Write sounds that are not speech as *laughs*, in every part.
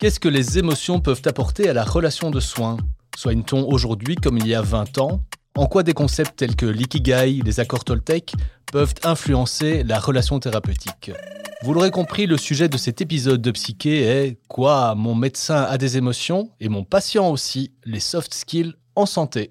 Qu'est-ce que les émotions peuvent apporter à la relation de soins? Soigne-t-on aujourd'hui comme il y a 20 ans? En quoi des concepts tels que l'ikigai, les accords Toltec peuvent influencer la relation thérapeutique? Vous l'aurez compris, le sujet de cet épisode de Psyché est Quoi? Mon médecin a des émotions et mon patient aussi, les soft skills en santé.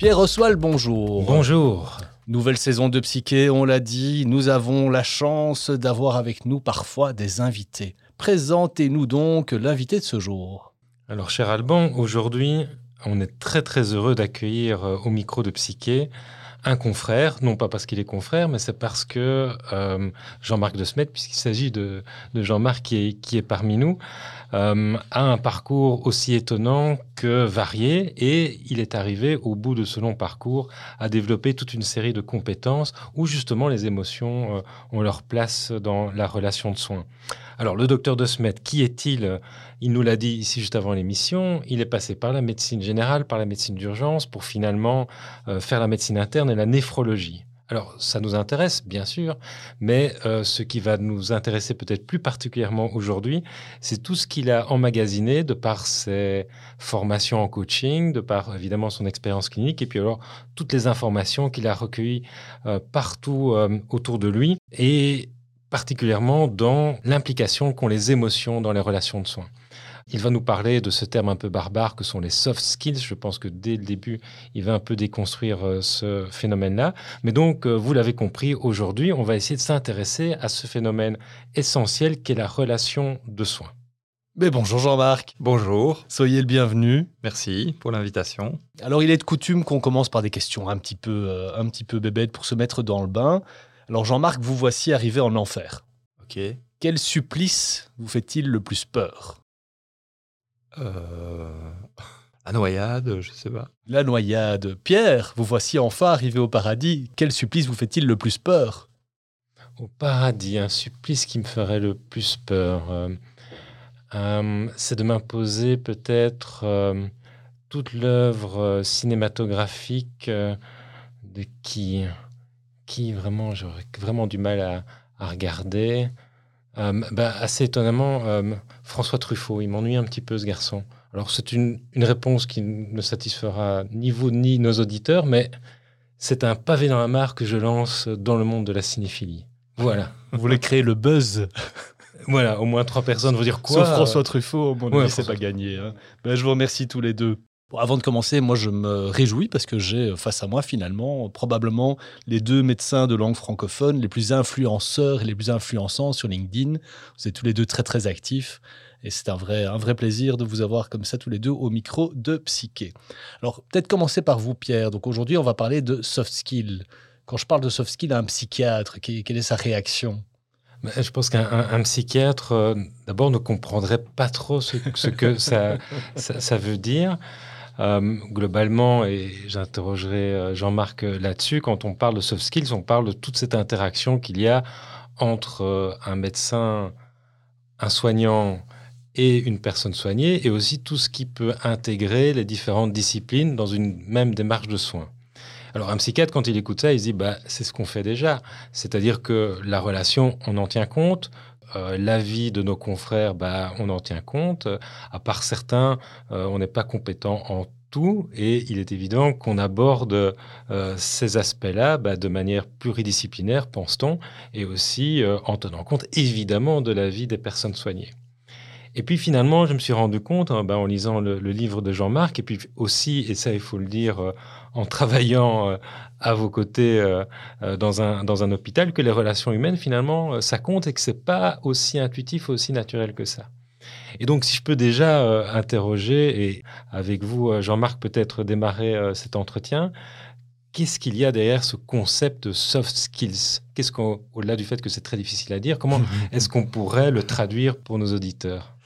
Pierre Oswald, bonjour. Bonjour. Nouvelle saison de Psyché, on l'a dit, nous avons la chance d'avoir avec nous parfois des invités. Présentez-nous donc l'invité de ce jour. Alors, cher Alban, aujourd'hui, on est très très heureux d'accueillir euh, au micro de Psyché un confrère, non pas parce qu'il est confrère, mais c'est parce que euh, Jean-Marc de Smet, puisqu'il s'agit de, Jean-Marc qui est, parmi nous, euh, a un parcours aussi étonnant que varié et il est arrivé au bout de ce long parcours à développer toute une série de compétences où justement les émotions euh, ont leur place dans la relation de soins. Alors le docteur de Smet, qui est-il Il nous l'a dit ici juste avant l'émission, il est passé par la médecine générale, par la médecine d'urgence pour finalement euh, faire la médecine interne et la néphrologie. Alors, ça nous intéresse, bien sûr, mais euh, ce qui va nous intéresser peut-être plus particulièrement aujourd'hui, c'est tout ce qu'il a emmagasiné de par ses formations en coaching, de par évidemment son expérience clinique, et puis alors toutes les informations qu'il a recueillies euh, partout euh, autour de lui, et particulièrement dans l'implication qu'ont les émotions dans les relations de soins. Il va nous parler de ce terme un peu barbare que sont les soft skills. Je pense que dès le début, il va un peu déconstruire euh, ce phénomène-là. Mais donc, euh, vous l'avez compris, aujourd'hui, on va essayer de s'intéresser à ce phénomène essentiel qu'est la relation de soins. Mais bonjour Jean-Marc. Bonjour. Soyez le bienvenu. Merci pour l'invitation. Alors il est de coutume qu'on commence par des questions un petit peu, euh, un petit peu bébêtes pour se mettre dans le bain. Alors Jean-Marc, vous voici arrivé en enfer. Ok. Quel supplice vous fait-il le plus peur? Euh, la noyade, je sais pas. La noyade. Pierre, vous voici enfin arrivé au paradis. Quel supplice vous fait-il le plus peur? Au paradis, un supplice qui me ferait le plus peur, euh, euh, c'est de m'imposer peut-être toute l'œuvre cinématographique de qui, qui vraiment j'aurais vraiment du mal à, regarder. Bah, assez étonnamment, François Truffaut. Il m'ennuie un petit peu ce garçon. Alors c'est une, réponse qui ne satisfera ni vous ni nos auditeurs, mais c'est un pavé dans la mare que je lance dans le monde de la cinéphilie. Voilà. Vous voulez créer le buzz Voilà, au moins trois personnes vont dire quoi? Sauf François Truffaut, mon avis, c'est pas gagné. Hein. Ben, je vous remercie tous les deux. Avant de commencer, moi je me réjouis parce que j'ai face à moi finalement probablement les deux médecins de langue francophone les plus influenceurs et les plus influençants sur LinkedIn. Vous êtes tous les deux très très actifs. Et c'est un vrai, un vrai plaisir de vous avoir comme ça tous les deux au micro de Psyché. Alors, peut-être commencer par vous, Pierre. Donc, aujourd'hui, on va parler de soft skills. Quand je parle de soft skills à un psychiatre, quelle est sa réaction? Ben, je pense qu'un psychiatre, euh, d'abord, ne comprendrait pas trop ce, que *laughs* ça, ça, veut dire. Euh, globalement, et j'interrogerai euh, Jean-Marc là-dessus, quand on parle de soft skills, on parle de toute cette interaction qu'il y a entre un médecin, un soignant et une personne soignée, et aussi tout ce qui peut intégrer les différentes disciplines dans une même démarche de soins. Alors un psychiatre, quand il écoute ça, il se dit, bah, c'est ce qu'on fait déjà. C'est-à-dire que la relation, on en tient compte. Euh, l'avis de nos confrères, bah, on en tient compte. À part certains, euh, on n'est pas compétent en tout et il est évident qu'on aborde euh, ces aspects-là bah, de manière pluridisciplinaire, pense-t-on, et aussi en tenant compte évidemment de l'avis des personnes soignées. Et puis finalement, je me suis rendu compte, hein, ben, en lisant le, livre de Jean-Marc, et puis aussi, et ça il faut le dire, en travaillant euh, à vos côtés euh, dans, un, dans un hôpital, que les relations humaines, finalement, ça compte et que c'est pas aussi intuitif, aussi naturel que ça. Et donc, si je peux déjà interroger, et avec vous, Jean-Marc, peut-être démarrer cet entretien, qu'est-ce qu'il y a derrière ce concept de soft skills? Qu'est-ce qu'au-delà du fait que c'est très difficile à dire, comment *laughs* est-ce qu'on pourrait le traduire pour nos auditeurs?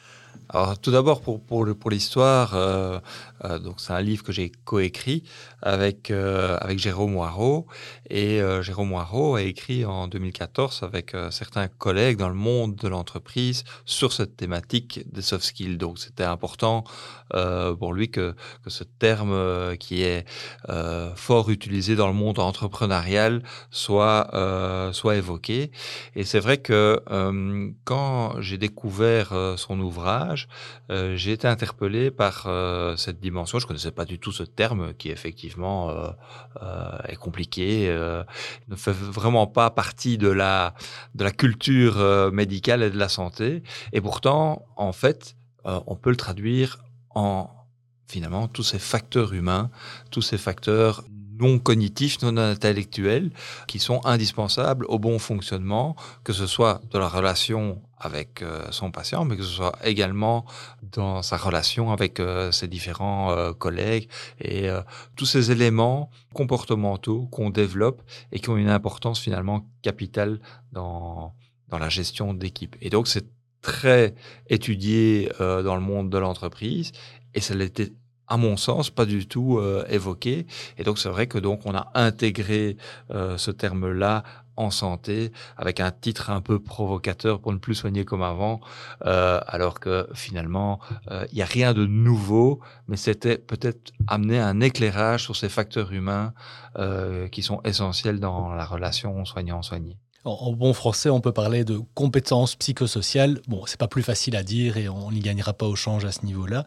Tout d'abord, pour, l'histoire, euh, euh, c'est un livre que j'ai coécrit avec, euh, avec Jérôme Moirot. Et Jérôme Moirot a écrit en 2014 avec certains collègues dans le monde de l'entreprise sur cette thématique des soft skills. Donc, c'était important pour lui que, que ce terme qui est fort utilisé dans le monde entrepreneurial soit, soit évoqué. Et c'est vrai que quand j'ai découvert son ouvrage, euh, j'ai été interpellé par euh, cette dimension. Je connaissais pas du tout ce terme qui effectivement euh, est compliqué, ne fait vraiment pas partie de la de la culture médicale et de la santé. Et pourtant, en fait, on peut le traduire en finalement tous ces facteurs humains, tous ces facteurs non cognitifs, non intellectuels, qui sont indispensables au bon fonctionnement, que ce soit de la relation avec euh, son patient, mais que ce soit également dans sa relation avec euh, ses différents euh, collègues et tous ces éléments comportementaux qu'on développe et qui ont une importance finalement capitale dans, dans la gestion d'équipe. Et donc c'est très étudié dans le monde de l'entreprise et ça l'était à mon sens, pas du tout évoqué. Et donc, c'est vrai que donc on a intégré ce terme-là en santé avec un titre un peu provocateur pour ne plus soigner comme avant, euh, alors que finalement, euh, il n'y a rien de nouveau, mais c'était peut-être amener un éclairage sur ces facteurs humains euh, qui sont essentiels dans la relation soignant-soigné. En, bon français, on peut parler de compétences psychosociales. Bon, c'est pas plus facile à dire et on n'y gagnera pas au change à ce niveau-là.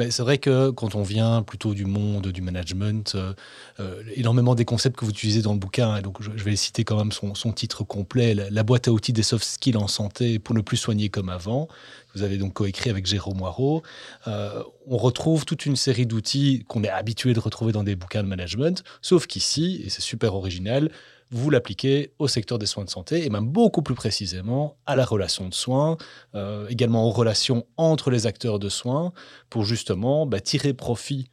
Mais c'est vrai que quand on vient plutôt du monde du management, euh, euh, énormément des concepts que vous utilisez dans le bouquin, et donc je, vais citer quand même son, titre complet, la, boîte à outils des soft skills en santé pour ne plus soigner comme avant. Vous avez donc coécrit avec Jérôme Moirot. Euh, on retrouve toute une série d'outils qu'on est habitué de retrouver dans des bouquins de management, sauf qu'ici, et c'est super original, vous l'appliquez au secteur des soins de santé et même beaucoup plus précisément à la relation de soins, euh, également aux relations entre les acteurs de soins pour justement bah, tirer profit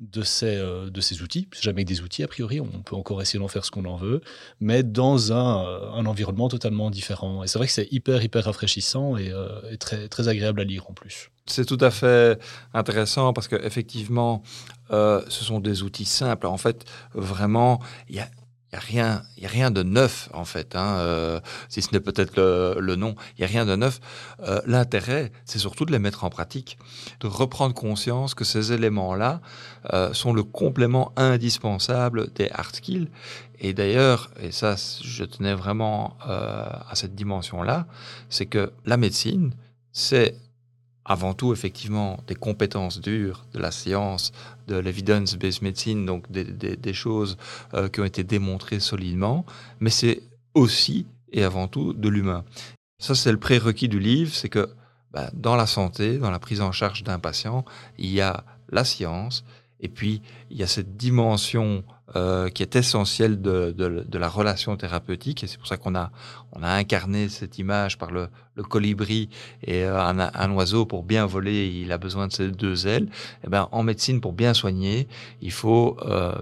de ces, euh, de ces outils. jamais des outils, a priori, on peut encore essayer d'en faire ce qu'on en veut, mais dans un, euh, un environnement totalement différent. Et c'est vrai que c'est hyper, hyper rafraîchissant et, très, très agréable à lire en plus. C'est tout à fait intéressant parce qu'effectivement, ce sont des outils simples. En fait, vraiment, il y a il n'y a, rien, a rien de neuf, en fait, hein, euh, si ce n'est peut-être le, nom. Il n'y a rien de neuf. Euh, l'intérêt, c'est surtout de les mettre en pratique, de reprendre conscience que ces éléments-là euh, sont le complément indispensable des hard skills. Et d'ailleurs, et ça, je tenais vraiment à cette dimension-là, c'est que la médecine, c'est avant tout effectivement des compétences dures de la science, de l'evidence-based medicine, donc des, choses euh, qui ont été démontrées solidement, mais c'est aussi et avant tout de l'humain. Ça, c'est le prérequis du livre, c'est que bah, dans la santé, dans la prise en charge d'un patient, il y a la science, et puis il y a cette dimension euh, qui est essentiel de, de, la relation thérapeutique. Et c'est pour ça qu'on a, on a incarné cette image par le, le colibri et euh, un, un, oiseau pour bien voler, il a besoin de ses deux ailes. Et eh ben, en médecine, pour bien soigner, il faut euh,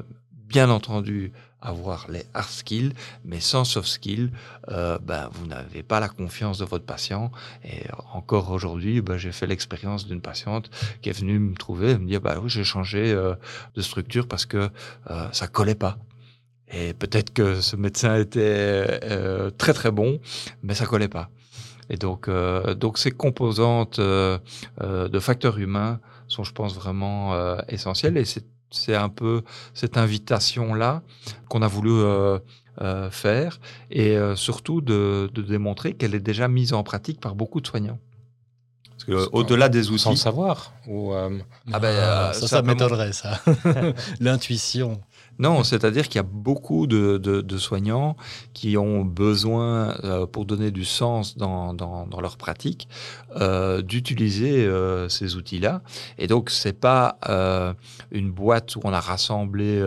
bien entendu avoir les hard skills, mais sans soft skills, euh, ben, vous n'avez pas la confiance de votre patient. Et encore aujourd'hui, ben, j'ai fait l'expérience d'une patiente qui est venue me trouver et me dire, bah oui, j'ai changé euh, de structure parce que euh, ça collait pas. Et peut-être que ce médecin était très très bon, mais ça collait pas. Et donc, donc ces composantes de facteurs humains sont, je pense, vraiment essentielles. Et c'est c'est un peu cette invitation-là qu'on a voulu euh, euh, faire et euh, surtout de, démontrer qu'elle est déjà mise en pratique par beaucoup de soignants. Au-delà des outils. Sans savoir. Ou, ah ben, ça, ça m'étonnerait, ça. *laughs* L'intuition. Non, c'est-à-dire qu'il y a beaucoup de, soignants qui ont besoin, euh, pour donner du sens dans, leur pratique, euh, d'utiliser euh, ces outils-là. Et donc, c'est pas une boîte où on a rassemblé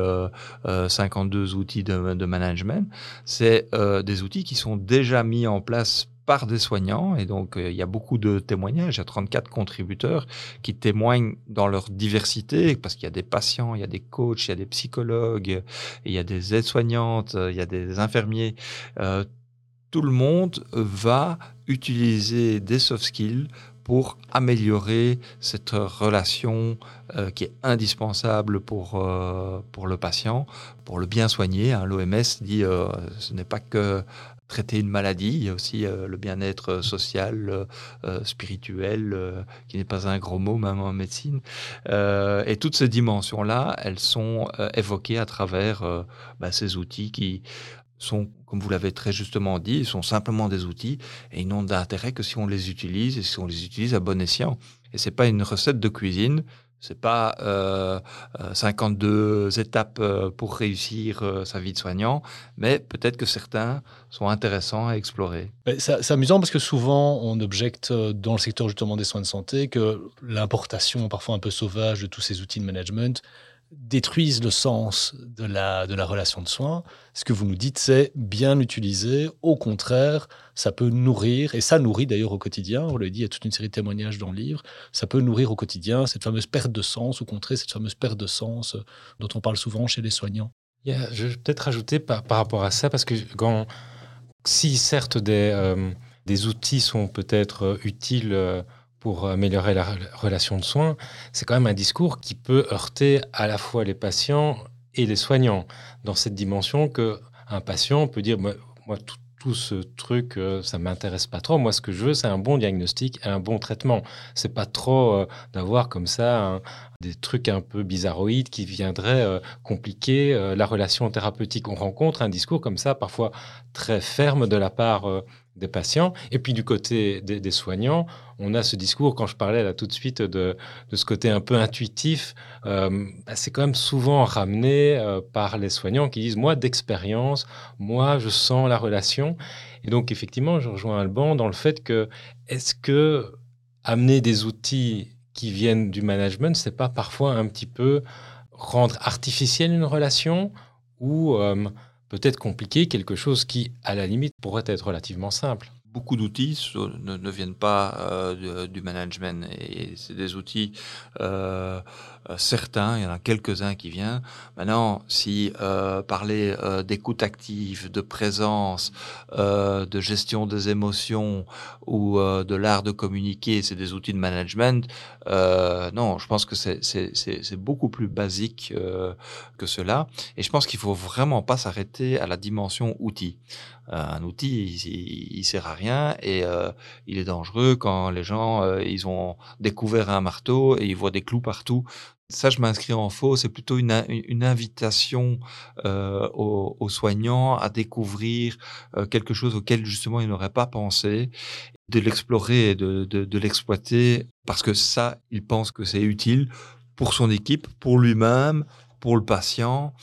52 outils de, de management, c'est des outils qui sont déjà mis en place par des soignants. Et donc, il y a beaucoup de témoignages. Il y a 34 contributeurs qui témoignent dans leur diversité, parce qu'il y a des patients, il y a des coachs, il y a des psychologues, il y a des aides-soignantes, il y a des infirmiers. tout le monde va utiliser des soft skills pour améliorer cette relation euh, qui est indispensable pour, euh, pour le patient, pour le bien soigner. Hein. L'OMS dit euh, ce n'est pas que traiter une maladie, il y a aussi le bien-être social, spirituel, qui n'est pas un gros mot même en médecine. et toutes ces dimensions-là, elles sont évoquées à travers bah, ces outils qui sont, comme vous l'avez très justement dit, sont simplement des outils et ils n'ont d'intérêt que si on les utilise et si on les utilise à bon escient. Et c'est pas une recette de cuisine, c'est pas euh, 52 euh, étapes euh, pour réussir euh, sa vie de soignant, mais peut-être que certains sont intéressants à explorer. C'est amusant parce que souvent on objecte dans le secteur justement des soins de santé que l'importation parfois un peu sauvage de tous ces outils de management détruisent le sens de la, de la relation de soins. Ce que vous nous dites, c'est bien utiliser. Au contraire, ça peut nourrir, et ça nourrit d'ailleurs au quotidien, on l'a dit, il y a toute une série de témoignages dans le livre, ça peut nourrir au quotidien cette fameuse perte de sens, ou contrer cette fameuse perte de sens euh, dont on parle souvent chez les soignants. je vais peut-être rajouter par, par, rapport à ça, parce que quand, si certes des, euh, des outils sont peut-être euh, utiles pour améliorer la relation de soins, c'est quand même un discours qui peut heurter à la fois les patients et les soignants, dans cette dimension que un patient peut dire, moi, tout, ce truc, euh, ça m'intéresse pas trop. Moi, ce que je veux, c'est un bon diagnostic et un bon traitement. C'est pas trop euh, d'avoir comme ça des trucs un peu bizarroïdes qui viendraient euh, compliquer la relation thérapeutique. On rencontre un discours comme ça, parfois très ferme de la part des patients. Et puis du côté des, soignants, on a ce discours, quand je parlais là tout de suite de, ce côté un peu intuitif, euh, bah, c'est quand même souvent ramené euh, par les soignants qui disent, moi d'expérience, moi je sens la relation. Et donc effectivement, je rejoins Alban dans le fait que est-ce que amener des outils qui viennent du management, c'est pas parfois un petit peu rendre artificielle une relation ou euh, peut-être compliqué, quelque chose qui, à la limite, pourrait être relativement simple. Beaucoup d'outils ne, viennent pas euh, du management et c'est des outils euh, certains, il y en a quelques-uns qui viennent. Maintenant, si parler d'écoute active, de présence, de gestion des émotions ou de l'art de communiquer, c'est des outils de management, non, je pense que c'est beaucoup plus basique que cela. Et je pense qu'il faut vraiment pas s'arrêter à la dimension outil. un outil, il, il sert à rien et euh, il est dangereux quand les gens euh, ils ont découvert un marteau et ils voient des clous partout. Ça, je m'inscris en faux. C'est plutôt une, invitation euh, aux, soignants à découvrir quelque chose auquel justement ils n'auraient pas pensé, de l'explorer et de, de, l'exploiter parce que ça, ils pensent que c'est utile pour son équipe, pour lui-même, pour le patient.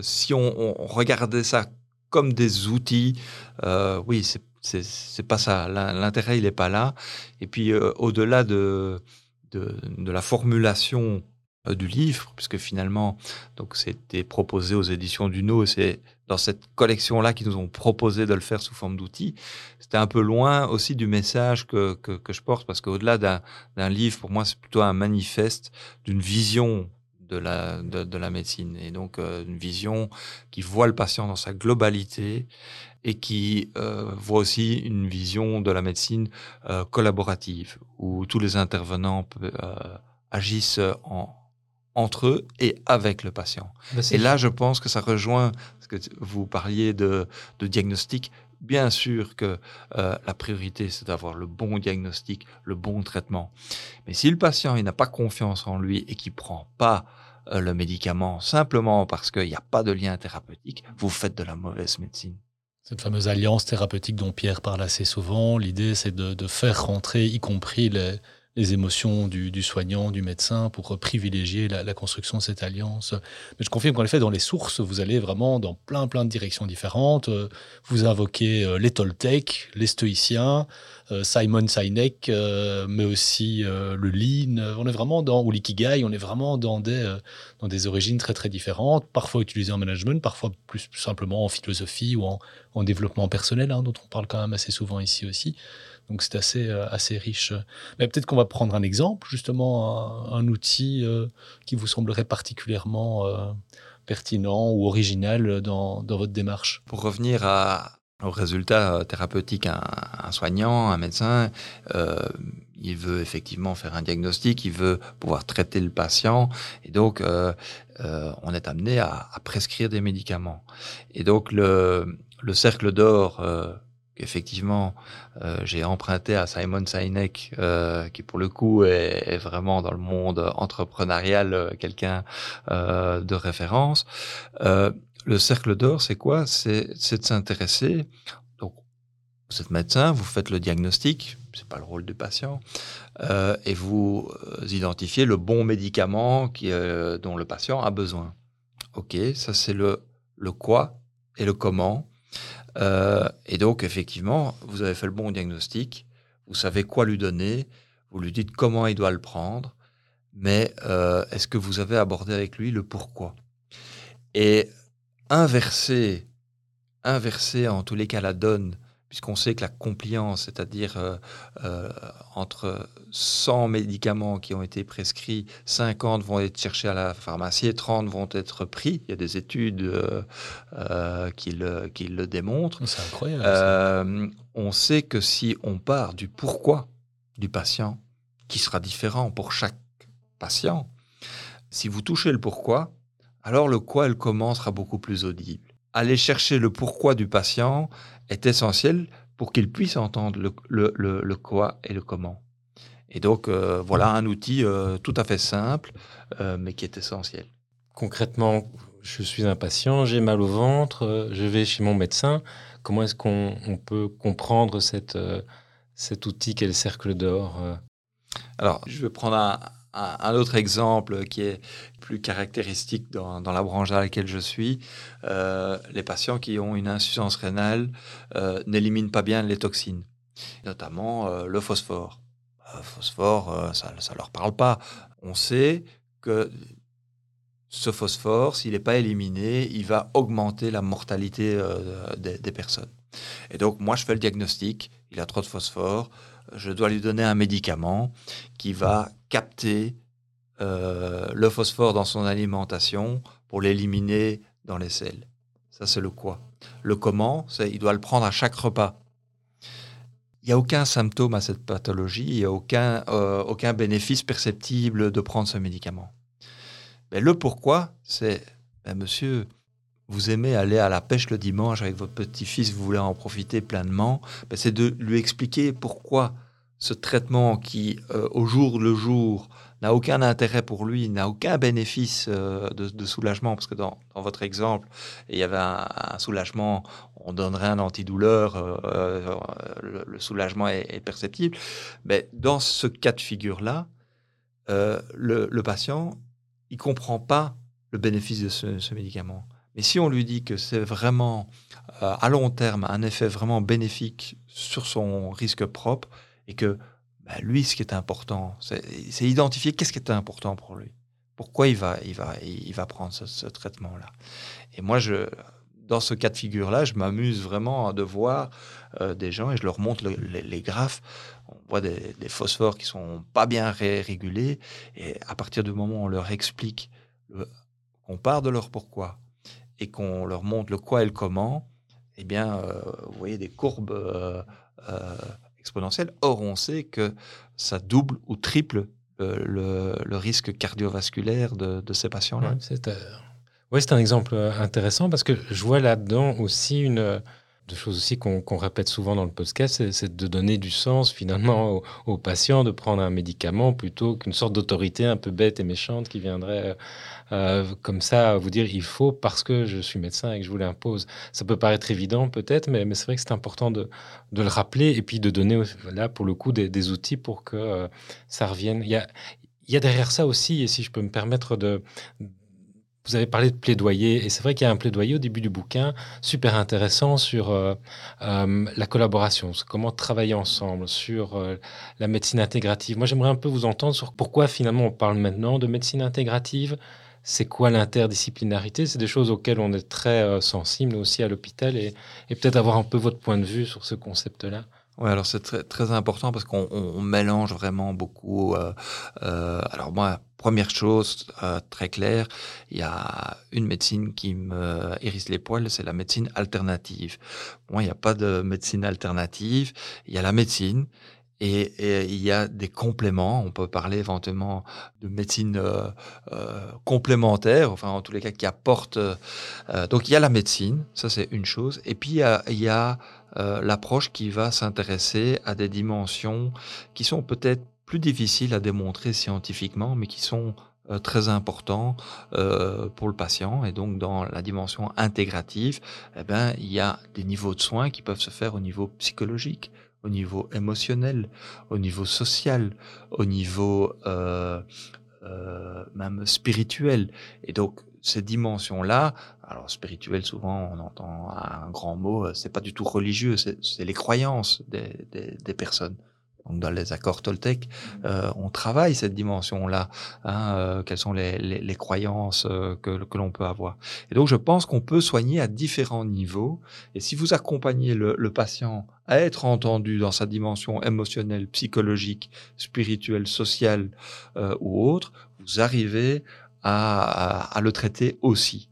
si on, regardait ça comme des outils, oui, c'est c'est pas ça. L'intérêt, il n'est pas là. Et puis, euh, au-delà de, de, la formulation euh, du livre, puisque finalement, donc c'était proposé aux éditions du No, c'est dans cette collection-là qu'ils nous ont proposé de le faire sous forme d'outils. C'était un peu loin aussi du message que, que, je porte, parce qu'au-delà d'un livre, pour moi, c'est plutôt un manifeste d'une vision de la, de, la médecine, et donc euh, une vision qui voit le patient dans sa globalité et qui euh, voit aussi une vision de la médecine euh, collaborative, où tous les intervenants euh, agissent en, entre eux et avec le patient. Bah, et là, je pense que ça rejoint ce que vous parliez de, de diagnostic. Bien sûr que la priorité, c'est d'avoir le bon diagnostic, le bon traitement. Mais si le patient n'a pas confiance en lui et qu'il prend pas le médicament simplement parce qu'il n'y a pas de lien thérapeutique, vous faites de la mauvaise médecine. Cette fameuse alliance thérapeutique dont Pierre parle assez souvent, l'idée c'est de, faire rentrer, y compris les, les émotions du, soignant, du médecin, pour privilégier la, construction de cette alliance. Mais je confirme qu'en effet, dans les sources, vous allez vraiment dans plein, plein de directions différentes. Vous invoquez euh, les Toltecs, les stoïciens, euh, Simon Sinek, euh, mais aussi le Lean. On est vraiment dans, ou l'Ikigai, on est vraiment dans des, dans des origines très, très différentes, parfois utilisées en management, parfois plus, simplement en philosophie ou en, développement personnel, hein, dont on parle quand même assez souvent ici aussi. Donc c'est assez, euh, assez riche. Mais peut-être qu'on va prendre un exemple, justement, un, outil euh, qui vous semblerait particulièrement euh, pertinent ou original dans, votre démarche. Pour revenir à, au résultat thérapeutique, un, soignant, un médecin, il veut effectivement faire un diagnostic, il veut pouvoir traiter le patient, et donc on est amené à, prescrire des médicaments. Et donc le cercle d'or Effectivement, euh, j'ai emprunté à Simon Sinek, euh, qui pour le coup est, vraiment dans le monde entrepreneurial euh, quelqu'un de référence. le cercle d'or, c'est quoi? C'est de s'intéresser. Donc, vous êtes médecin, vous faites le diagnostic, c'est pas le rôle du patient, et vous identifiez le bon médicament dont le patient a besoin. Ok, ça c'est le quoi et le comment. Euh, et donc, effectivement, vous avez fait le bon diagnostic, vous savez quoi lui donner, vous lui dites comment il doit le prendre, mais euh, est-ce que vous avez abordé avec lui le pourquoi? Et inverser, inverser en tous les cas la donne puisqu'on sait que la compliance, c'est-à-dire euh, euh, entre 100 médicaments qui ont été prescrits, 50 vont être cherchés à la pharmacie et 30 vont être pris. Il y a des études euh, qui, le, qui, le, démontrent. C'est incroyable. on sait que si on part du pourquoi du patient, qui sera différent pour chaque patient, si vous touchez le pourquoi, alors le quoi et le comment sera beaucoup plus audible aller chercher le pourquoi du patient est essentiel pour qu'il puisse entendre le, quoi et le comment. Et donc, euh, voilà un outil euh, tout à fait simple, euh, mais qui est essentiel. Concrètement, je suis un patient, j'ai mal au ventre, je vais chez mon médecin. Comment est-ce qu'on peut comprendre cette, cet outil qu'est le cercle d'or Alors, je vais prendre un, un, autre exemple qui est plus caractéristique dans, la branche à laquelle je suis, euh, les patients qui ont une insuffisance rénale euh, n'éliminent pas bien les toxines, notamment euh, le phosphore. Le phosphore, ça ne leur parle pas. On sait que ce phosphore, s'il n'est pas éliminé, il va augmenter la mortalité des, des, personnes. Et donc, moi, je fais le diagnostic, il a trop de phosphore, je dois lui donner un médicament qui va capter euh, le phosphore dans son alimentation pour l'éliminer dans les selles. Ça, c'est le quoi. Le comment, c'est il doit le prendre à chaque repas. Il n'y a aucun symptôme à cette pathologie, il n'y a aucun, euh, aucun bénéfice perceptible de prendre ce médicament. Mais le pourquoi, c'est, ben, monsieur, vous aimez aller à la pêche le dimanche avec votre petit-fils, vous voulez en profiter pleinement, ben, c'est de lui expliquer pourquoi ce traitement qui, euh, au jour le jour, n'a aucun intérêt pour lui, n'a aucun bénéfice euh, de, soulagement, parce que dans, votre exemple, il y avait un, soulagement, on donnerait un antidouleur, euh, le, soulagement est, perceptible. Mais dans ce cas de figure-là, le, patient, il comprend pas le bénéfice de ce, médicament. Mais si on lui dit que c'est vraiment, à long terme, un effet vraiment bénéfique sur son risque propre, et que bah, lui, ce qui est important, c'est identifier qu'est-ce qui est important pour lui. Pourquoi il va, il va, il va prendre ce, traitement-là. Et moi, je, dans ce cas de figure-là, je m'amuse vraiment de voir euh, des gens et je leur montre les, graphes. On voit des, phosphores qui sont pas bien régulés. Et à partir du moment où on leur explique, qu'on part de leur pourquoi et qu'on leur montre le quoi et le comment, eh bien, euh, vous voyez des courbes euh, exponentielle. Or, on sait que ça double ou triple le, risque cardiovasculaire de, ces patients-là. c'est euh, un exemple intéressant parce que je vois là-dedans aussi une, de choses aussi qu'on répète souvent dans le podcast, c'est de donner du sens finalement aux, patients, de prendre un médicament plutôt qu'une sorte d'autorité un peu bête et méchante qui viendrait euh, comme ça vous dire il faut parce que je suis médecin et que je vous l'impose. Ça peut paraître évident peut-être, mais, mais c'est vrai que c'est important de, de, le rappeler et puis de donner là pour le coup des, outils pour que euh, ça revienne. Il y a, il y a derrière ça aussi, et si je peux me permettre de, vous avez parlé de plaidoyer, et c'est vrai qu'il y a un plaidoyer au début du bouquin super intéressant sur euh, euh, la collaboration, comment travailler ensemble, sur euh, la médecine intégrative. Moi, j'aimerais un peu vous entendre sur pourquoi finalement on parle maintenant de médecine intégrative. C'est quoi l'interdisciplinarité? C'est des choses auxquelles on est très sensible aussi à l'hôpital, et peut-être avoir un peu votre point de vue sur ce concept-là. Oui, alors c'est très, très, important parce qu'on mélange vraiment beaucoup. Euh, euh, alors moi, première chose euh, très claire, il y a une médecine qui me hérisse les poils, c'est la médecine alternative. Moi, il n'y a pas de médecine alternative, il y a la médecine. Et, il y a des compléments. On peut parler éventuellement de médecine complémentaire, enfin en tous les cas qui apporte. donc il y a la médecine, ça c'est une chose. Et puis il y a, il y a euh, l'approche qui va s'intéresser à des dimensions qui sont peut-être plus difficiles à démontrer scientifiquement, mais qui sont euh, très importants euh, pour le patient. Et donc, dans la dimension intégrative, eh ben, il y a des niveaux de soins qui peuvent se faire au niveau psychologique, au niveau émotionnel, au niveau social, au niveau même spirituel. Et donc, ces dimensions-là, alors spirituel souvent on entend un grand mot, euh, c'est pas du tout religieux, c'est les croyances des, des, personnes. Donc dans les accords Toltec, euh, on travaille cette dimension-là. Hein, euh, quelles sont les, les, croyances que, que l'on peut avoir Et donc je pense qu'on peut soigner à différents niveaux. Et si vous accompagnez le, patient à être entendu dans sa dimension émotionnelle, psychologique, spirituelle, sociale ou autre, vous arrivez à, le traiter aussi.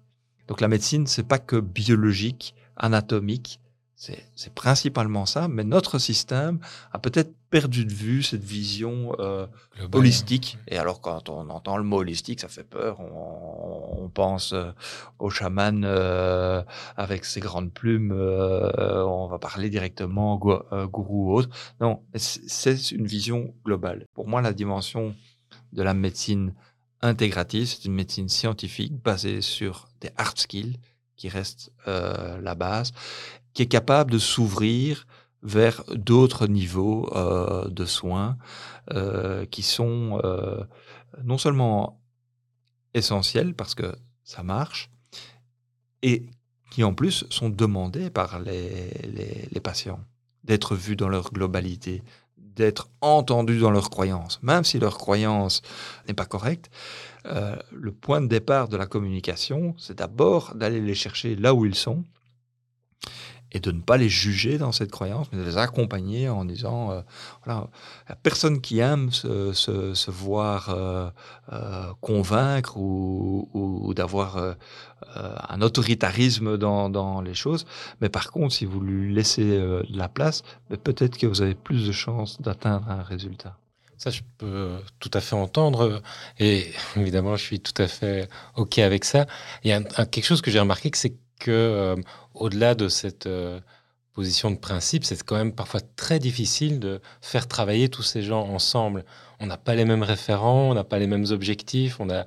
Donc la médecine, c'est pas que biologique, anatomique, c'est principalement ça, mais notre système a peut-être perdu de vue cette vision euh, holistique. Et alors quand on entend le mot holistique, ça fait peur. On, pense euh, au chaman euh, avec ses grandes plumes. on va parler directement gourou ou autre. Non, c'est une vision globale. Pour moi, la dimension de la médecine intégrative, c'est une médecine scientifique basée sur des hard skills qui restent euh, la base, qui est capable de s'ouvrir vers d'autres niveaux euh, de soins euh, qui sont euh, non seulement essentiels parce que ça marche, et qui en plus sont demandés par les, les, les patients, d'être vus dans leur globalité, d'être entendus dans leurs croyances, même si leur croyance n'est pas correcte. Euh, le point de départ de la communication, c'est d'abord d'aller les chercher là où ils sont et de ne pas les juger dans cette croyance, mais de les accompagner en disant, euh, voilà, la personne qui aime se, voir euh, euh, convaincre ou, d'avoir un autoritarisme dans, dans, les choses, mais par contre, si vous lui laissez de la place, peut-être que vous avez plus de chances d'atteindre un résultat. Ça, je peux tout à fait entendre. Et *laughs* évidemment, je suis tout à fait OK avec ça. Il y a quelque chose que j'ai remarqué, c'est que euh, au-delà de cette euh, position de principe, c'est quand même parfois très difficile de faire travailler tous ces gens ensemble. On n'a pas les mêmes référents, on n'a pas les mêmes objectifs, on a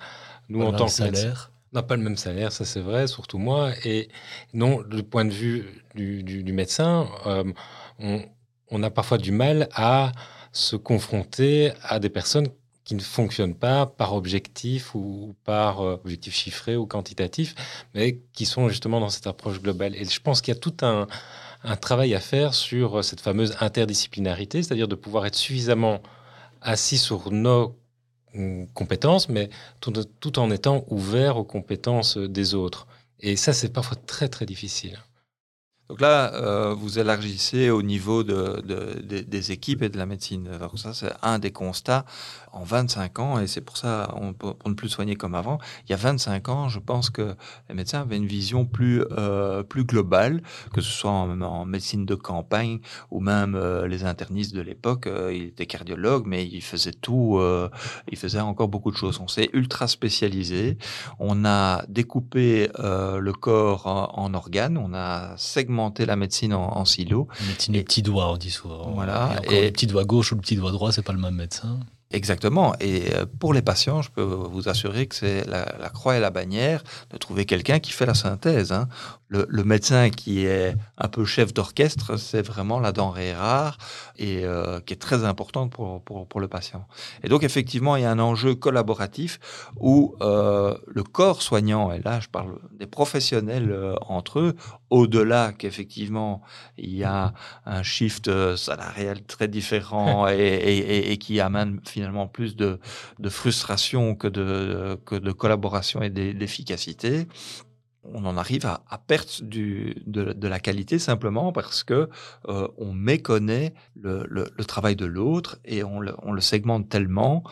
nous en tant que salaire. On n'a pas le même salaire, ça c'est vrai, surtout moi. Et non, du point de vue du, médecin, euh, on, on, a parfois du mal à se confronter à des personnes qui ne fonctionnent pas par objectif ou par euh, objectif chiffré ou quantitatif, mais qui sont justement dans cette approche globale. Et je pense qu'il y a tout un, travail à faire sur euh, cette fameuse interdisciplinarité, c'est-à-dire de pouvoir être suffisamment assis sur nos mm, compétences, mais tout, tout en étant ouvert aux compétences des autres. Et ça, c'est parfois très, très difficile. Donc là, euh, vous élargissez au niveau de, de, des équipes et de la médecine. Alors ça, c'est un des constats en 25 ans, et c'est pour ça, on, pour ne plus soigner comme avant, il y a 25 ans, je pense que les médecins avaient une vision plus, euh, globale, que ce soit en, médecine de campagne ou même euh, les internistes de l'époque. Euh, il était cardiologue, mais il faisait tout, euh, il faisait encore beaucoup de choses. On s'est ultra spécialisé, on a découpé le corps en organes, on a segmenté la médecine en, silo. Médecine du petit doigt, on dit souvent. Voilà. Et, le petit doigt gauche ou le petit doigt droit, c'est pas le même médecin. Exactement. Et euh, pour les patients, je peux vous assurer que c'est la, croix et la bannière de trouver quelqu'un qui fait la synthèse. Hein. Le, médecin qui est un peu chef d'orchestre, c'est vraiment la denrée rare et euh, qui est très importante pour, pour, le patient. Et donc, effectivement, il y a un enjeu collaboratif où euh, le corps soignant, et là, je parle des professionnels entre eux, au-delà qu'effectivement, il y a un shift salarial très différent *laughs* et, et qui amène finalement plus de, frustration que de, que de collaboration et d'efficacité. On en arrive à, perte du, de, la qualité simplement parce que euh, on méconnaît le, travail de l'autre et on le, segmente tellement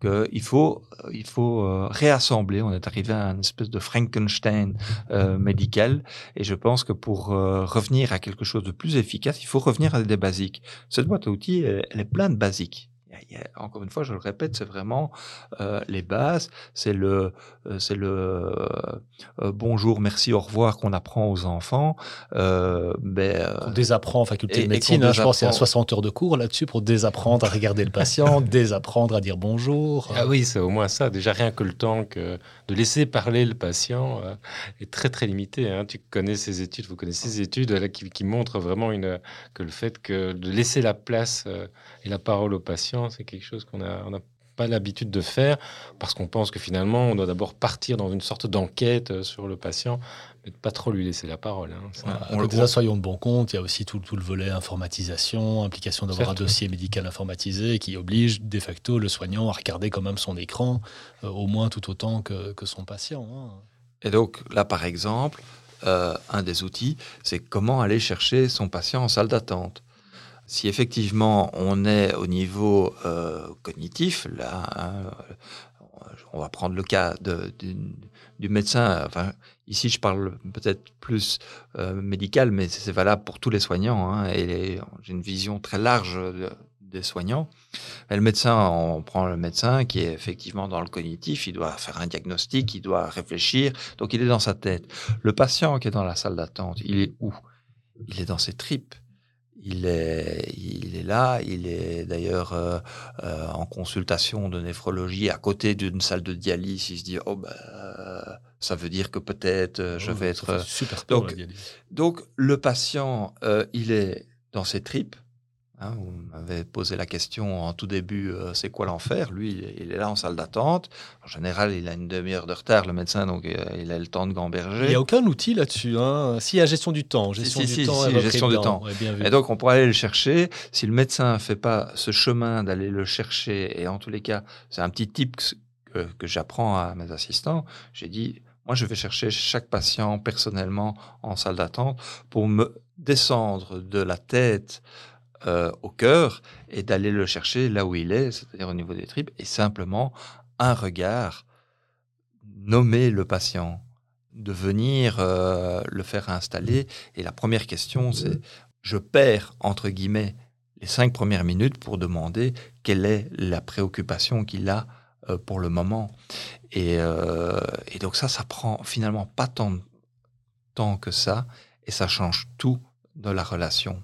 qu'il faut, il faut euh, réassembler. On est arrivé à une espèce de Frankenstein euh, médical et je pense que pour revenir à quelque chose de plus efficace, il faut revenir à des basiques. Cette boîte à outils, elle est pleine de basiques encore une fois, je le répète, c'est vraiment euh, les bases. C'est le, euh, c'est le euh, bonjour, merci, au revoir qu'on apprend aux enfants. Ben, on désapprend en faculté de médecine. Hein, je pense qu'il y a 60 heures de cours là-dessus pour désapprendre à regarder le patient, *laughs* désapprendre à dire bonjour. Ah oui, c'est au moins ça. Déjà rien que le temps que de laisser parler le patient est très très limité. Hein. Tu connais ces études, vous connaissez ces études là, qui, qui, montrent vraiment une, que le fait que de laisser la place et la parole au patient, c'est quelque chose qu'on n'a pas l'habitude de faire parce qu'on pense que finalement, on doit d'abord partir dans une sorte d'enquête euh, sur le patient, mais pas trop lui laisser la parole. Hein. on le soyons de bon compte, il y a aussi tout, le volet informatisation, implication d'avoir un dossier médical informatisé qui oblige de facto le soignant à regarder quand même son écran, euh, au moins tout autant que, son patient. Hein. Et donc là, par exemple, euh, un des outils, c'est comment aller chercher son patient en salle d'attente si effectivement on est au niveau euh, cognitif, là, hein, on va prendre le cas du médecin. Ici, je parle peut-être plus euh, médical, mais c'est valable pour tous les soignants. Hein, et j'ai une vision très large des soignants. le médecin, on prend le médecin qui est effectivement dans le cognitif, il doit faire un diagnostic, il doit réfléchir, donc il est dans sa tête. Le patient qui est dans la salle d'attente, il est où? Il est dans ses tripes il est, il est là, il est d'ailleurs euh, euh, en consultation de néphrologie à côté d'une salle de dialyse. Il se dit, oh ben, ça veut dire que peut-être euh, je vais être... Super donc, donc le patient, il est dans ses tripes, Hein, vous m'avez posé la question en tout début, euh, c'est quoi l'enfer? Lui, il est là en salle d'attente. En général, il a une demi-heure de retard, le médecin, donc euh, il a le temps de gamberger. Il n'y a aucun outil là-dessus. Hein. S'il y a gestion du temps, gestion du temps, gestion du temps. et donc, on pourrait aller le chercher. Si le médecin ne fait pas ce chemin d'aller le chercher, et en tous les cas, c'est un petit tip que, que j'apprends à mes assistants, j'ai dit, moi, je vais chercher chaque patient personnellement en salle d'attente pour me descendre de la tête euh, au cœur et d'aller le chercher là où il est, c'est-à-dire au niveau des tripes, et simplement un regard, nommer le patient, de venir euh, le faire installer. Et la première question, c'est je perds, entre guillemets, les cinq premières minutes pour demander quelle est la préoccupation qu'il a euh, pour le moment. Et, et, donc ça, ça prend finalement pas tant de temps que ça, et ça change tout de la relation.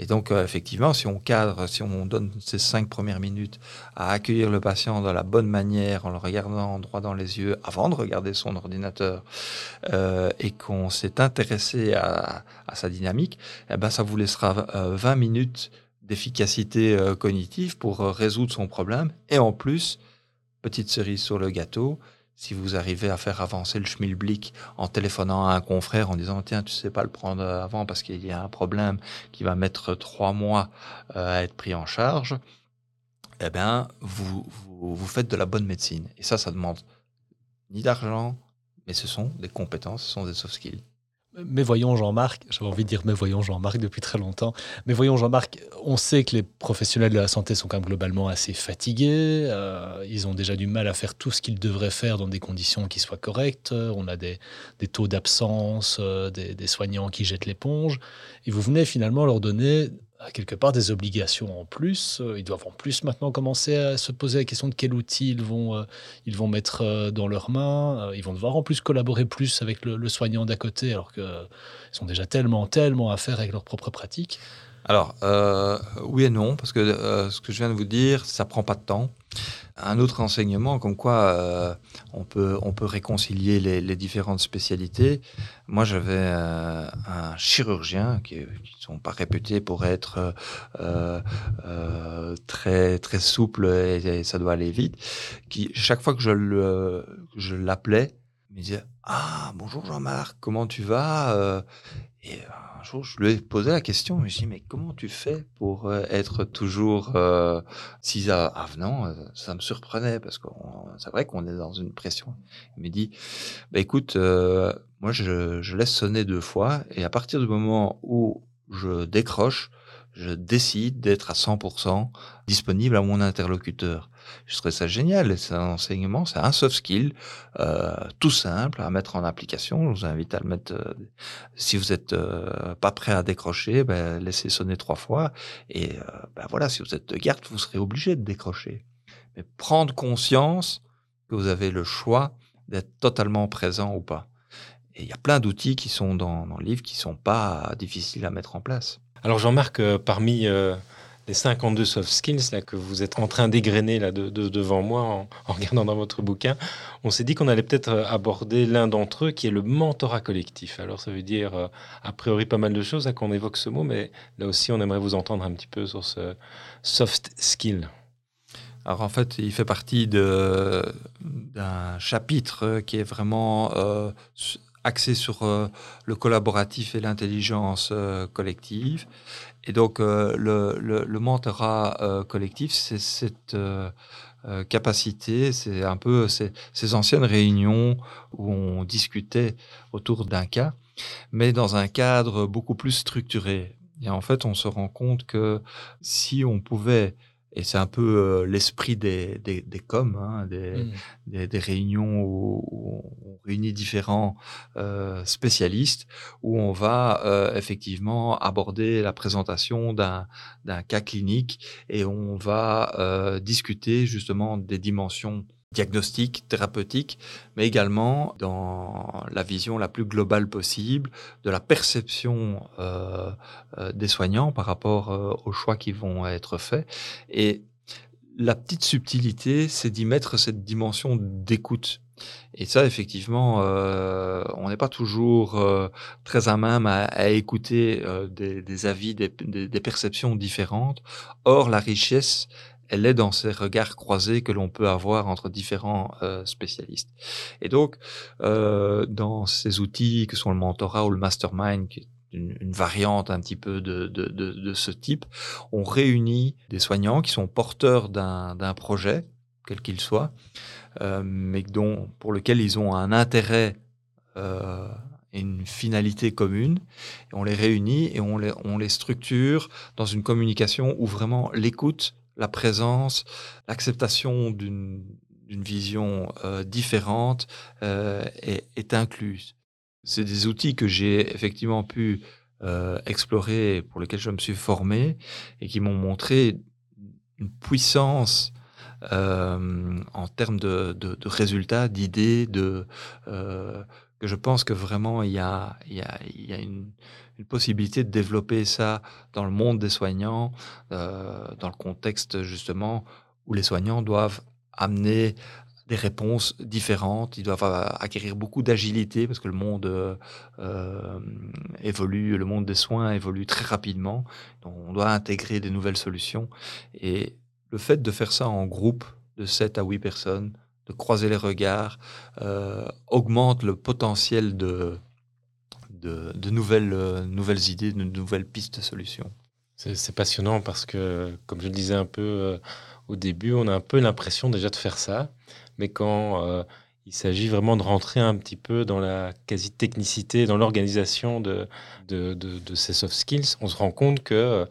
Et donc, euh, effectivement, si on cadre, si on donne ces cinq premières minutes à accueillir le patient de la bonne manière, en le regardant droit dans les yeux avant de regarder son ordinateur, euh, et qu'on s'est intéressé à, sa dynamique, eh ben, ça vous laissera 20 euh, minutes d'efficacité cognitive pour résoudre son problème. Et en plus, petite cerise sur le gâteau, si vous arrivez à faire avancer le schmilblick en téléphonant à un confrère en disant tiens tu sais pas le prendre avant parce qu'il y a un problème qui va mettre trois mois euh, à être pris en charge, eh bien vous, vous, vous faites de la bonne médecine. Et ça, ça demande ni d'argent, mais ce sont des compétences, ce sont des soft skills. Mais voyons Jean-Marc, j'avais envie de dire mais voyons Jean-Marc depuis très longtemps, mais voyons Jean-Marc, on sait que les professionnels de la santé sont quand même globalement assez fatigués, euh, ils ont déjà du mal à faire tout ce qu'ils devraient faire dans des conditions qui soient correctes, on a des, taux d'absence, euh, des, soignants qui jettent l'éponge, et vous venez finalement leur donner quelque part des obligations en plus. Ils doivent en plus maintenant commencer à se poser la question de quel outil ils vont, ils vont mettre dans leurs mains. Ils vont devoir en plus collaborer plus avec le, soignant d'à côté, alors qu'ils sont déjà tellement, tellement à faire avec leurs propres pratiques. Alors, euh, oui et non, parce que euh, ce que je viens de vous dire, ça prend pas de temps. Un autre enseignement, comme quoi euh, on, peut, on peut réconcilier les, différentes spécialités. Moi, j'avais un chirurgien qui ne sont pas réputés pour être très, très souple et, ça doit aller vite, qui, chaque fois que je l'appelais, il me disait Ah, bonjour Jean-Marc, comment tu vas un jour, je lui ai posé la question, je me dit, mais comment tu fais pour euh, être toujours euh, si avenant euh, Ça me surprenait parce que c'est vrai qu'on est dans une pression. Il m'a dit, bah, écoute, moi je, je laisse sonner deux fois et à partir du moment où je décroche, je décide d'être à 100% disponible à mon interlocuteur. Je trouve ça génial. C'est un enseignement, c'est un soft skill euh, tout simple à mettre en application. Je vous invite à le mettre. Euh, si vous n'êtes euh, pas prêt à décrocher, ben, laissez sonner trois fois. Et ben, voilà, si vous êtes de garde, vous serez obligé de décrocher. Mais prendre conscience que vous avez le choix d'être totalement présent ou pas. Et il y a plein d'outils qui sont dans, dans, le livre qui sont pas difficiles à mettre en place. Alors Jean-Marc, parmi les 52 soft skills là, que vous êtes en train d'égrener là, de, devant moi *laughs* en, regardant dans votre bouquin, on s'est dit qu'on allait peut-être euh, aborder l'un d'entre eux qui est le mentorat collectif. Alors ça veut dire euh, a priori pas mal de choses à qu'on évoque ce mot, mais là aussi on aimerait vous entendre un petit peu sur ce soft skill. Alors en fait, il fait partie d'un chapitre qui est vraiment euh, axé sur le collaboratif et l'intelligence collective. Et donc, euh, le, mentorat euh, collectif, c'est cette euh, capacité, c'est un peu ces, anciennes réunions où on discutait autour d'un cas, mais dans un cadre beaucoup plus structuré. Et en fait, on se rend compte que si on pouvait et c'est un peu euh, l'esprit des, des, des coms, hein, des, mmh. des, des, réunions où, on réunit différents euh, spécialistes, où on va euh, effectivement aborder la présentation d'un cas clinique et on va euh, discuter justement des dimensions diagnostic, thérapeutique, mais également dans la vision la plus globale possible de la perception euh, euh, des soignants par rapport euh, aux choix qui vont être faits. Et la petite subtilité, c'est d'y mettre cette dimension d'écoute. Et ça, effectivement, on n'est pas toujours très à même à, écouter des, avis, des, perceptions différentes. Or, la richesse, elle est dans ces regards croisés que l'on peut avoir entre différents euh, spécialistes. Et donc, euh, dans ces outils que sont le mentorat ou le mastermind, qui est une, variante un petit peu de, de, de, de, ce type, on réunit des soignants qui sont porteurs d'un projet, quel qu'il soit, euh, mais dont, pour lequel ils ont un intérêt euh, et une finalité commune. On les réunit et on les, on les structure dans une communication où vraiment l'écoute la présence, l'acceptation d'une vision euh, différente euh, est, incluse. C'est des outils que j'ai effectivement pu euh, explorer, pour lesquels je me suis formé, et qui m'ont montré une puissance en termes de, résultats, d'idées, de, que je pense que vraiment il y a, une, une possibilité de développer ça dans le monde des soignants, euh, dans le contexte justement où les soignants doivent amener des réponses différentes, ils doivent acquérir beaucoup d'agilité parce que le monde euh, euh, évolue, le monde des soins évolue très rapidement, donc on doit intégrer des nouvelles solutions. Et le fait de faire ça en groupe de 7 à 8 personnes, de croiser les regards, augmente le potentiel de, de, nouvelles, euh, nouvelles idées, de nouvelles pistes de solutions. C'est passionnant parce que, comme je le disais un peu euh, au début, on a un peu l'impression déjà de faire ça, mais quand euh, il s'agit vraiment de rentrer un petit peu dans la quasi-technicité, dans l'organisation de, de, ces soft skills, on se rend compte que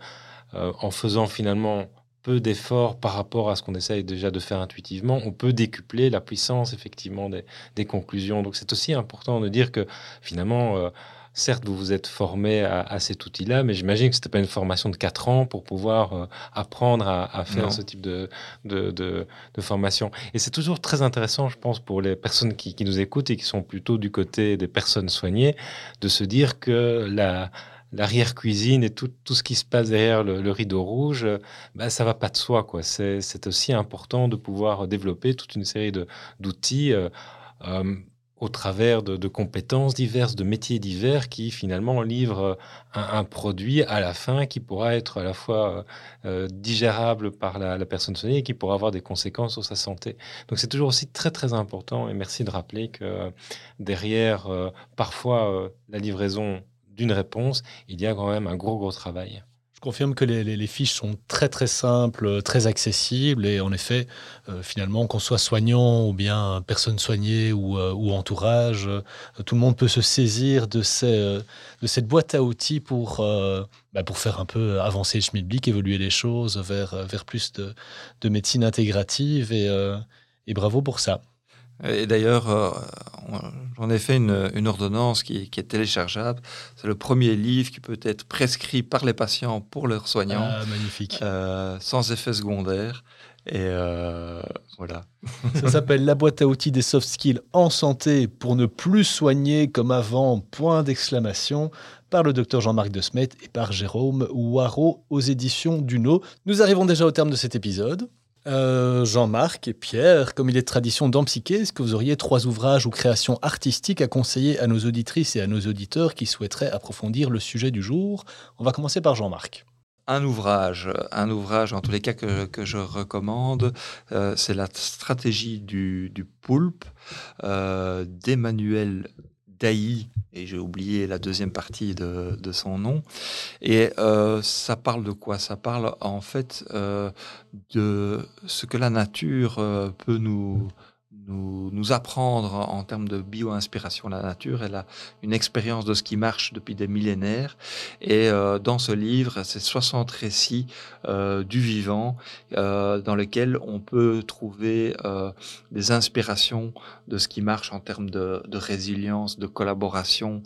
en faisant finalement peu d'efforts par rapport à ce qu'on essaye déjà de faire intuitivement, on peut décupler la puissance effectivement des, des conclusions. Donc c'est aussi important de dire que finalement certes, vous vous êtes formé à, cet outil-là, mais j'imagine que ce n'était pas une formation de 4 ans pour pouvoir euh, apprendre à, faire ce type de, de, formation. Et c'est toujours très intéressant, je pense, pour les personnes qui, nous écoutent et qui sont plutôt du côté des personnes soignées, de se dire que la l'arrière-cuisine et tout, tout, ce qui se passe derrière le, rideau rouge, ben, ça va pas de soi. quoi. C'est aussi important de pouvoir développer toute une série d'outils euh, euh, au travers de, compétences diverses, de métiers divers qui finalement livrent un, produit à la fin qui pourra être à la fois euh, digérable par la, personne soignée et qui pourra avoir des conséquences sur sa santé. Donc c'est toujours aussi très très important et merci de rappeler que derrière parfois la livraison d'une réponse, il y a quand même un gros, gros travail. Je confirme que les, fiches sont très très simples, très accessibles et en effet, euh, finalement, qu'on soit soignant ou bien personne soignée ou, euh, entourage, euh, tout le monde peut se saisir de, cette boîte à outils pour, bah, pour faire un peu avancer le schmilblick, évoluer les choses vers, vers plus de, de médecine intégrative et bravo pour ça. Et d'ailleurs, euh, j'en ai fait une, ordonnance qui, est téléchargeable. C'est le premier livre qui peut être prescrit par les patients pour leurs soignants. Ah, magnifique. Euh, sans effet secondaire. Et euh, voilà. Ça s'appelle la boîte à outils des soft skills en santé pour ne plus soigner comme avant, point d'exclamation, par le docteur Jean-Marc de Smet et par Jérôme Waro aux éditions Duno. Nous arrivons déjà au terme de cet épisode. Euh, Jean-Marc et Pierre, comme il est tradition dans Psyché, est-ce que vous auriez trois ouvrages ou créations artistiques à conseiller à nos auditrices et à nos auditeurs qui souhaiteraient approfondir le sujet du jour? On va commencer par Jean-Marc. Un ouvrage, un ouvrage en tous les cas que, je recommande, euh, c'est la stratégie du, poulpe euh, d'Emmanuel Dailly, et j'ai oublié la deuxième partie de, son nom. Et euh, ça parle de quoi? Ça parle en fait euh, de ce que la nature euh, peut nous, nous, apprendre en termes de bio-inspiration. La nature, elle a une expérience de ce qui marche depuis des millénaires. Et euh, dans ce livre, c'est 60 récits euh, du vivant euh, dans lesquels on peut trouver des inspirations de ce qui marche en termes de, résilience, de collaboration.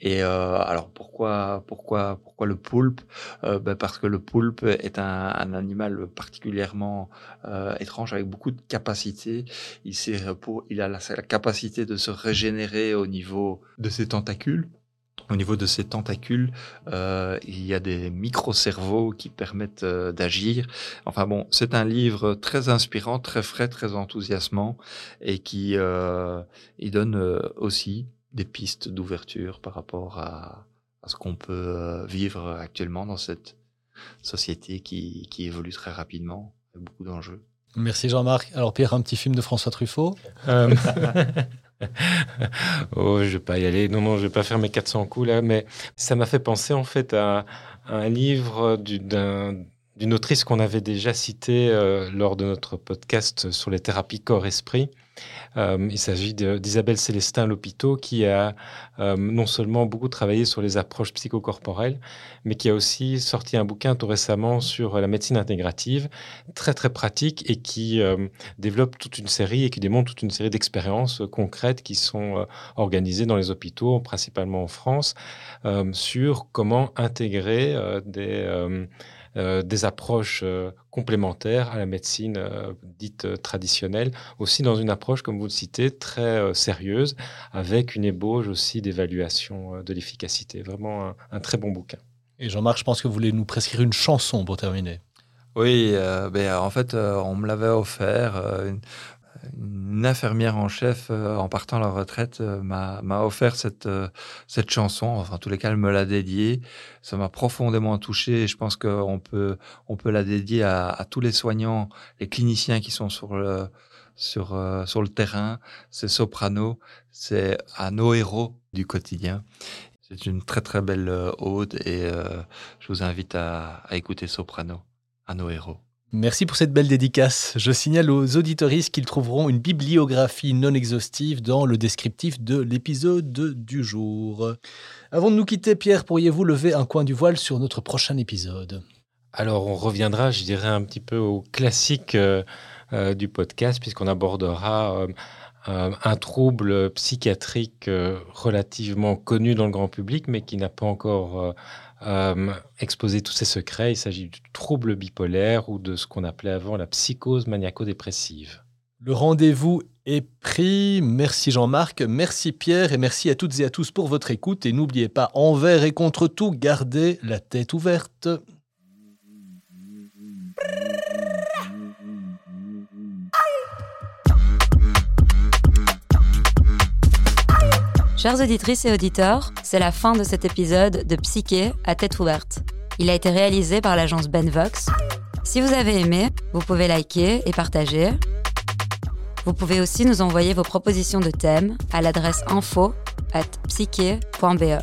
Et alors pourquoi, pourquoi, pourquoi le poulpe? Ben Parce que le poulpe est un, animal particulièrement étrange avec beaucoup de capacités. Il sait il a la, capacité de se régénérer au niveau de ses tentacules. Au niveau de ses tentacules, euh, il y a des micro-cerveaux qui permettent euh, d'agir. Enfin bon, c'est un livre très inspirant, très frais, très enthousiasmant et qui euh, il donne aussi des pistes d'ouverture par rapport à, ce qu'on peut vivre actuellement dans cette société qui, qui évolue très rapidement, beaucoup d'enjeux. Merci Jean-Marc. Alors Pierre, un petit film de François Truffaut euh, *laughs* Oh, je vais pas y aller. Non, non, je vais pas faire mes 400 coups là, mais ça m'a fait penser en fait à, un livre d'une autrice qu'on avait déjà citée euh, lors de notre podcast sur les thérapies corps-esprit. Euh, il s'agit d'Isabelle Célestin Lopito qui a euh, non seulement beaucoup travaillé sur les approches psychocorporelles, mais qui a aussi sorti un bouquin tout récemment sur la médecine intégrative, très très pratique et qui euh, développe toute une série et qui démontre toute une série d'expériences concrètes qui sont organisées dans les hôpitaux, principalement en France, sur comment intégrer des euh, des approches euh, complémentaires à la médecine euh, dite traditionnelle, aussi dans une approche, comme vous le citez, très sérieuse, avec une ébauche aussi d'évaluation de l'efficacité. Vraiment un, très bon bouquin. Et Jean-Marc, je pense que vous voulez nous prescrire une chanson pour terminer. Oui, ben, en fait, on me l'avait offert. Une, une infirmière en chef, euh, en partant à la retraite, euh, m'a offert cette, euh, cette chanson. Enfin, en tous les cas, elle me l'a dédiée. Ça m'a profondément touché et je pense qu'on peut, on peut la dédier à, tous les soignants, les cliniciens qui sont sur le, sur, sur le terrain. C'est Soprano, c'est à nos héros du quotidien. C'est une très très belle ode et je vous invite à, à écouter Soprano, à nos héros. Merci pour cette belle dédicace. Je signale aux auditoristes qu'ils trouveront une bibliographie non exhaustive dans le descriptif de l'épisode du jour. Avant de nous quitter, Pierre, pourriez-vous lever un coin du voile sur notre prochain épisode? Alors, on reviendra, je dirais, un petit peu au classique euh, euh, du podcast, puisqu'on abordera euh, un trouble psychiatrique relativement connu dans le grand public, mais qui n'a pas encore exposé tous ses secrets. Il s'agit du trouble bipolaire ou de ce qu'on appelait avant la psychose maniaco-dépressive. Le rendez-vous est pris. Merci Jean-Marc, merci Pierre et merci à toutes et à tous pour votre écoute. Et n'oubliez pas, envers et contre tout, gardez la tête ouverte. Chers auditrices et auditeurs, c'est la fin de cet épisode de Psyché à tête ouverte. Il a été réalisé par l'agence Benvox. Si vous avez aimé, vous pouvez liker et partager. Vous pouvez aussi nous envoyer vos propositions de thèmes à l'adresse info at psyché.be.